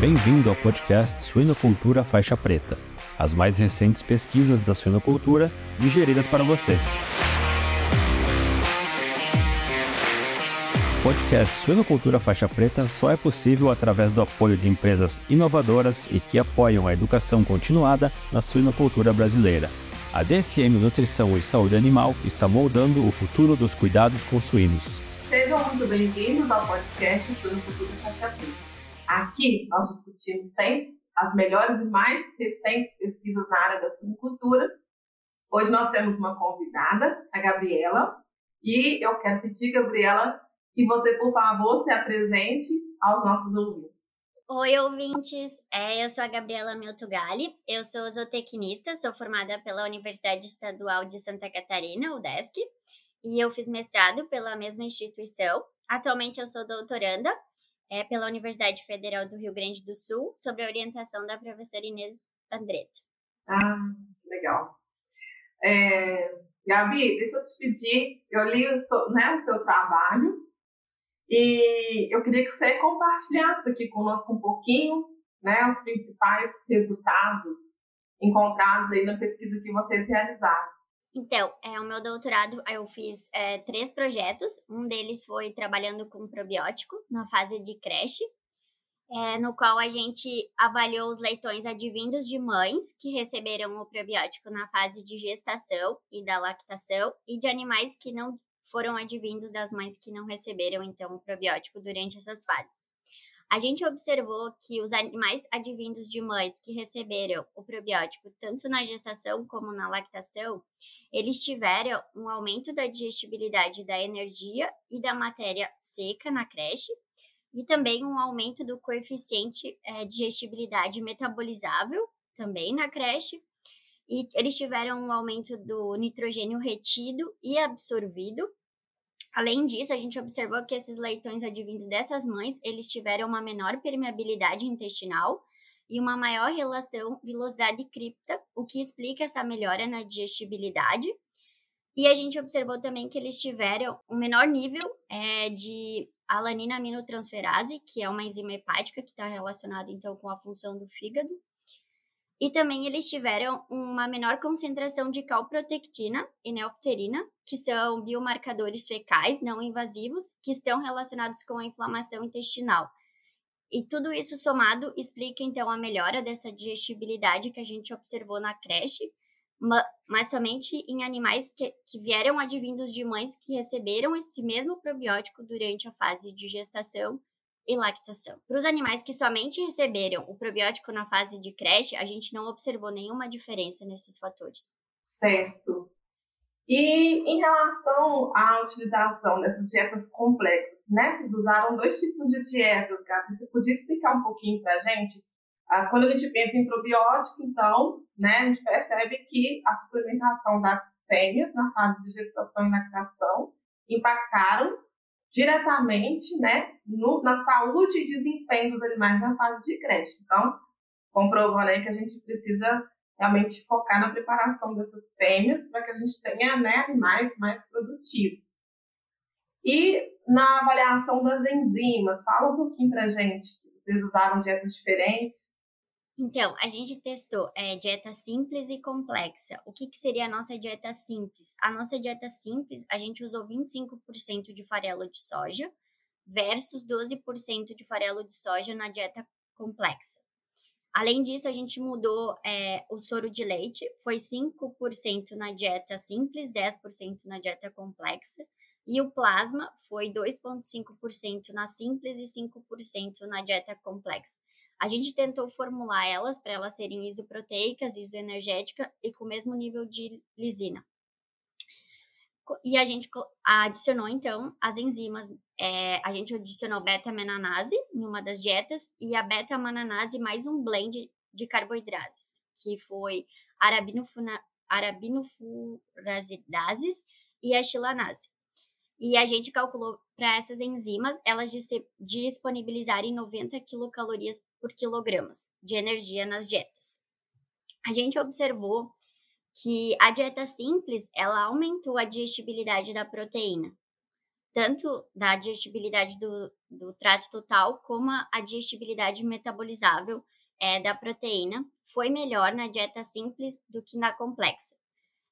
Bem-vindo ao podcast Suinocultura Faixa Preta, as mais recentes pesquisas da suinocultura digeridas para você. O podcast Suinocultura Faixa Preta só é possível através do apoio de empresas inovadoras e que apoiam a educação continuada na suinocultura brasileira. A DSM Nutrição e Saúde Animal está moldando o futuro dos cuidados com suínos. Sejam muito bem-vindos ao podcast Suinocultura Faixa Preta. Aqui nós discutimos sempre as melhores e mais recentes pesquisas na área da suinocultura. Hoje nós temos uma convidada, a Gabriela, e eu quero pedir, Gabriela, que você, por favor, se apresente aos nossos ouvintes. Oi, ouvintes! É, eu sou a Gabriela Miltugali, eu sou zootecnista, sou formada pela Universidade Estadual de Santa Catarina, UDESC, e eu fiz mestrado pela mesma instituição. Atualmente eu sou doutoranda é, pela Universidade Federal do Rio Grande do Sul, sob a orientação da professora Inês Andreto. Ah, legal. É, Gabi, deixa eu te pedir, eu li o seu, né, o seu trabalho e eu queria que você compartilhasse aqui conosco um pouquinho né, os principais resultados encontrados aí na pesquisa que vocês realizaram. Então, é, o meu doutorado eu fiz é, três projetos. Um deles foi trabalhando com probiótico na fase de creche, é, no qual a gente avaliou os leitões advindos de mães que receberam o probiótico na fase de gestação e da lactação, e de animais que não foram advindos das mães que não receberam então o probiótico durante essas fases. A gente observou que os animais advindos de mães que receberam o probiótico tanto na gestação como na lactação, eles tiveram um aumento da digestibilidade da energia e da matéria seca na creche e também um aumento do coeficiente é, digestibilidade metabolizável também na creche. E eles tiveram um aumento do nitrogênio retido e absorvido Além disso, a gente observou que esses leitões advindos dessas mães, eles tiveram uma menor permeabilidade intestinal e uma maior relação velocidade-cripta, o que explica essa melhora na digestibilidade. E a gente observou também que eles tiveram um menor nível é, de alanina aminotransferase, que é uma enzima hepática que está relacionada então com a função do fígado, e também eles tiveram uma menor concentração de calprotectina e neopterina, que são biomarcadores fecais não invasivos que estão relacionados com a inflamação intestinal. E tudo isso somado explica então a melhora dessa digestibilidade que a gente observou na creche, mas somente em animais que, que vieram advindos de mães que receberam esse mesmo probiótico durante a fase de gestação e lactação. Para os animais que somente receberam o probiótico na fase de creche, a gente não observou nenhuma diferença nesses fatores. Certo. E em relação à utilização dessas dietas complexas, né? Vocês usaram dois tipos de dietas, Gabi. Você podia explicar um pouquinho para a gente? Ah, quando a gente pensa em probiótico, então, né, a gente percebe que a suplementação das fêmeas na fase de gestação e lactação impactaram diretamente né, no, na saúde e desempenho dos animais na fase de creche. Então, comprovando aí que a gente precisa realmente focar na preparação dessas fêmeas para que a gente tenha né, animais mais produtivos. E na avaliação das enzimas, fala um pouquinho para gente. Vocês usaram dietas diferentes? Então, a gente testou é, dieta simples e complexa. O que, que seria a nossa dieta simples? A nossa dieta simples, a gente usou 25% de farelo de soja versus 12% de farelo de soja na dieta complexa. Além disso, a gente mudou é, o soro de leite, foi 5% na dieta simples, 10% na dieta complexa, e o plasma foi 2,5% na simples e 5% na dieta complexa. A gente tentou formular elas para elas serem isoproteicas, isoenergética e com o mesmo nível de lisina. E a gente adicionou, então, as enzimas. É, a gente adicionou beta-menanase em uma das dietas e a beta-mananase mais um blend de carboidrases, que foi arabinofurazidases e a chilanase. E a gente calculou para essas enzimas elas disponibilizarem 90 quilocalorias por quilogramas de energia nas dietas. A gente observou que a dieta simples ela aumentou a digestibilidade da proteína. Tanto da digestibilidade do, do trato total como a digestibilidade metabolizável é, da proteína foi melhor na dieta simples do que na complexa.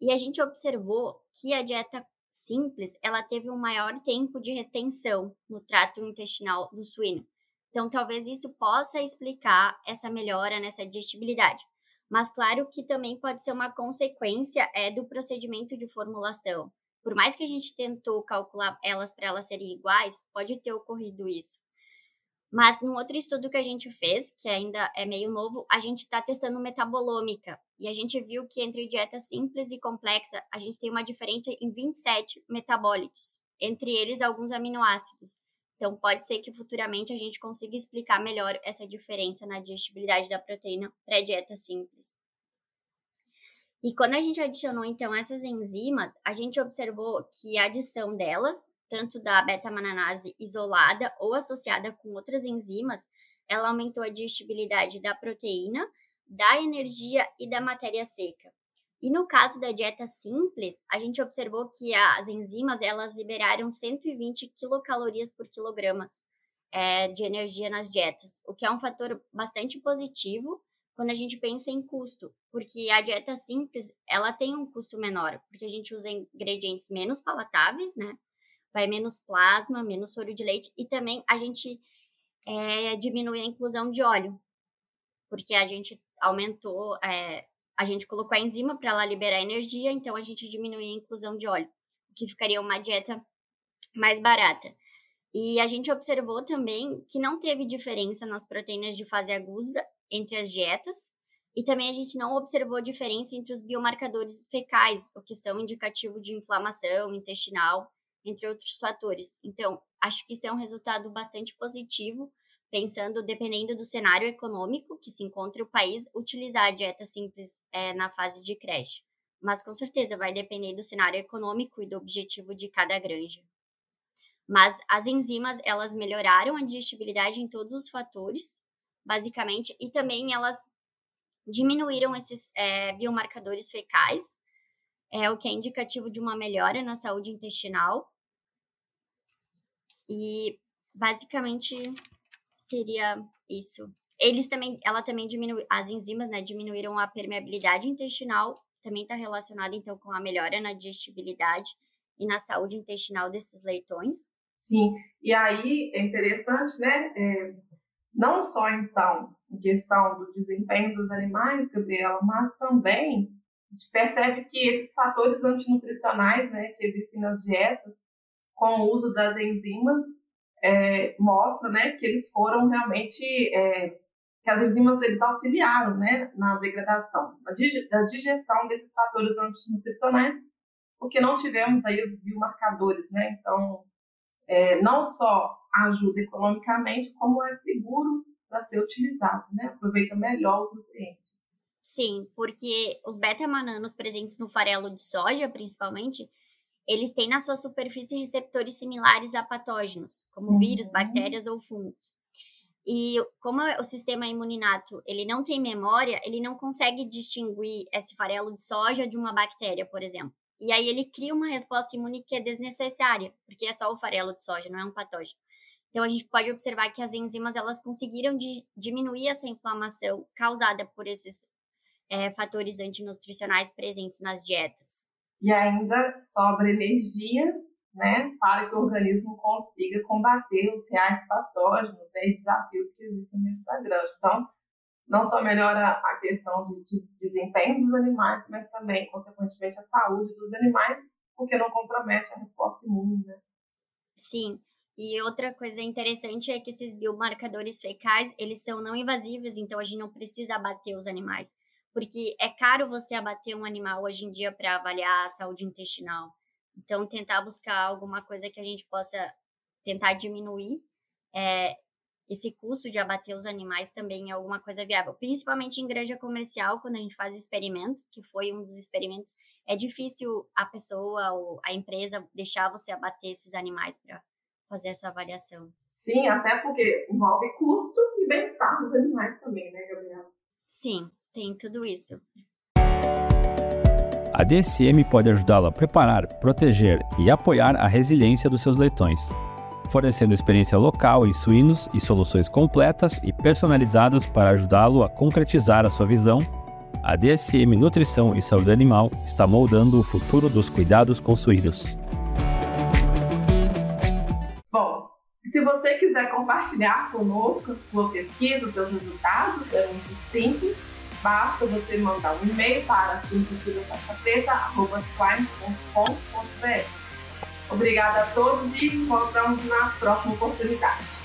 E a gente observou que a dieta simples ela teve um maior tempo de retenção no trato intestinal do suíno. Então, talvez isso possa explicar essa melhora nessa digestibilidade. Mas claro que também pode ser uma consequência é do procedimento de formulação. Por mais que a gente tentou calcular elas para elas serem iguais, pode ter ocorrido isso. Mas no outro estudo que a gente fez, que ainda é meio novo, a gente está testando metabolômica. E a gente viu que entre dieta simples e complexa, a gente tem uma diferença em 27 metabólitos, entre eles alguns aminoácidos. Então, pode ser que futuramente a gente consiga explicar melhor essa diferença na digestibilidade da proteína para dieta simples. E quando a gente adicionou então essas enzimas, a gente observou que a adição delas, tanto da beta-mananase isolada ou associada com outras enzimas, ela aumentou a digestibilidade da proteína, da energia e da matéria seca. E no caso da dieta simples, a gente observou que as enzimas elas liberaram 120 quilocalorias por quilogramas é, de energia nas dietas, o que é um fator bastante positivo quando a gente pensa em custo, porque a dieta simples, ela tem um custo menor, porque a gente usa ingredientes menos palatáveis, né? Vai menos plasma, menos soro de leite e também a gente é, diminui a inclusão de óleo, porque a gente aumentou, é, a gente colocou a enzima para ela liberar energia, então a gente diminui a inclusão de óleo, o que ficaria uma dieta mais barata. E a gente observou também que não teve diferença nas proteínas de fase aguda entre as dietas, e também a gente não observou diferença entre os biomarcadores fecais, o que são indicativo de inflamação intestinal, entre outros fatores. Então, acho que isso é um resultado bastante positivo, pensando, dependendo do cenário econômico que se encontre o país, utilizar a dieta simples é, na fase de creche. Mas com certeza vai depender do cenário econômico e do objetivo de cada granja. Mas as enzimas, elas melhoraram a digestibilidade em todos os fatores, basicamente, e também elas diminuíram esses é, biomarcadores fecais, é, o que é indicativo de uma melhora na saúde intestinal. E basicamente seria isso. Eles também, ela também diminui, as enzimas, né, diminuíram a permeabilidade intestinal, também está relacionado então com a melhora na digestibilidade e na saúde intestinal desses leitões. Sim, e aí é interessante, né, é, não só, então, em questão do desempenho dos animais, Gabriela, mas também a gente percebe que esses fatores antinutricionais né, que existem nas dietas, com o uso das enzimas, é, mostra né, que eles foram realmente, é, que as enzimas eles auxiliaram né, na degradação, na digestão desses fatores antinutricionais, porque não tivemos aí os biomarcadores, né? Então, é, não só ajuda economicamente, como é seguro para ser utilizado, né? Aproveita melhor os nutrientes. Sim, porque os beta-mananos presentes no farelo de soja, principalmente, eles têm na sua superfície receptores similares a patógenos, como uhum. vírus, bactérias ou fungos. E como o sistema imuninato ele não tem memória, ele não consegue distinguir esse farelo de soja de uma bactéria, por exemplo. E aí ele cria uma resposta imune que é desnecessária, porque é só o farelo de soja, não é um patógeno. Então a gente pode observar que as enzimas elas conseguiram de, diminuir essa inflamação causada por esses é, fatores antinutricionais presentes nas dietas. E ainda sobra energia, né, para que o organismo consiga combater os reais patógenos né, e desafios que existem dentro da granja. Então, não só melhora a questão de, de desempenho dos animais, mas também, consequentemente, a saúde dos animais, porque não compromete a resposta imune, né? Sim. E outra coisa interessante é que esses biomarcadores fecais, eles são não invasivos, então a gente não precisa abater os animais. Porque é caro você abater um animal hoje em dia para avaliar a saúde intestinal. Então, tentar buscar alguma coisa que a gente possa tentar diminuir é, esse custo de abater os animais também é alguma coisa viável, principalmente em granja comercial, quando a gente faz experimento, que foi um dos experimentos, é difícil a pessoa ou a empresa deixar você abater esses animais para fazer essa avaliação. Sim, até porque envolve custo e bem-estar dos animais também, né, Gabriela? Sim, tem tudo isso. A DSM pode ajudá-lo a preparar, proteger e apoiar a resiliência dos seus leitões, fornecendo experiência local em suínos e soluções completas e personalizadas para ajudá-lo a concretizar a sua visão. A DSM Nutrição e Saúde Animal está moldando o futuro dos cuidados com suínos. Se você quiser compartilhar conosco a sua pesquisa, os seus resultados, é muito simples basta você mandar um e-mail para suinoculturafaixapreta.swine.com.br. Obrigada a todos e encontramos na próxima oportunidade.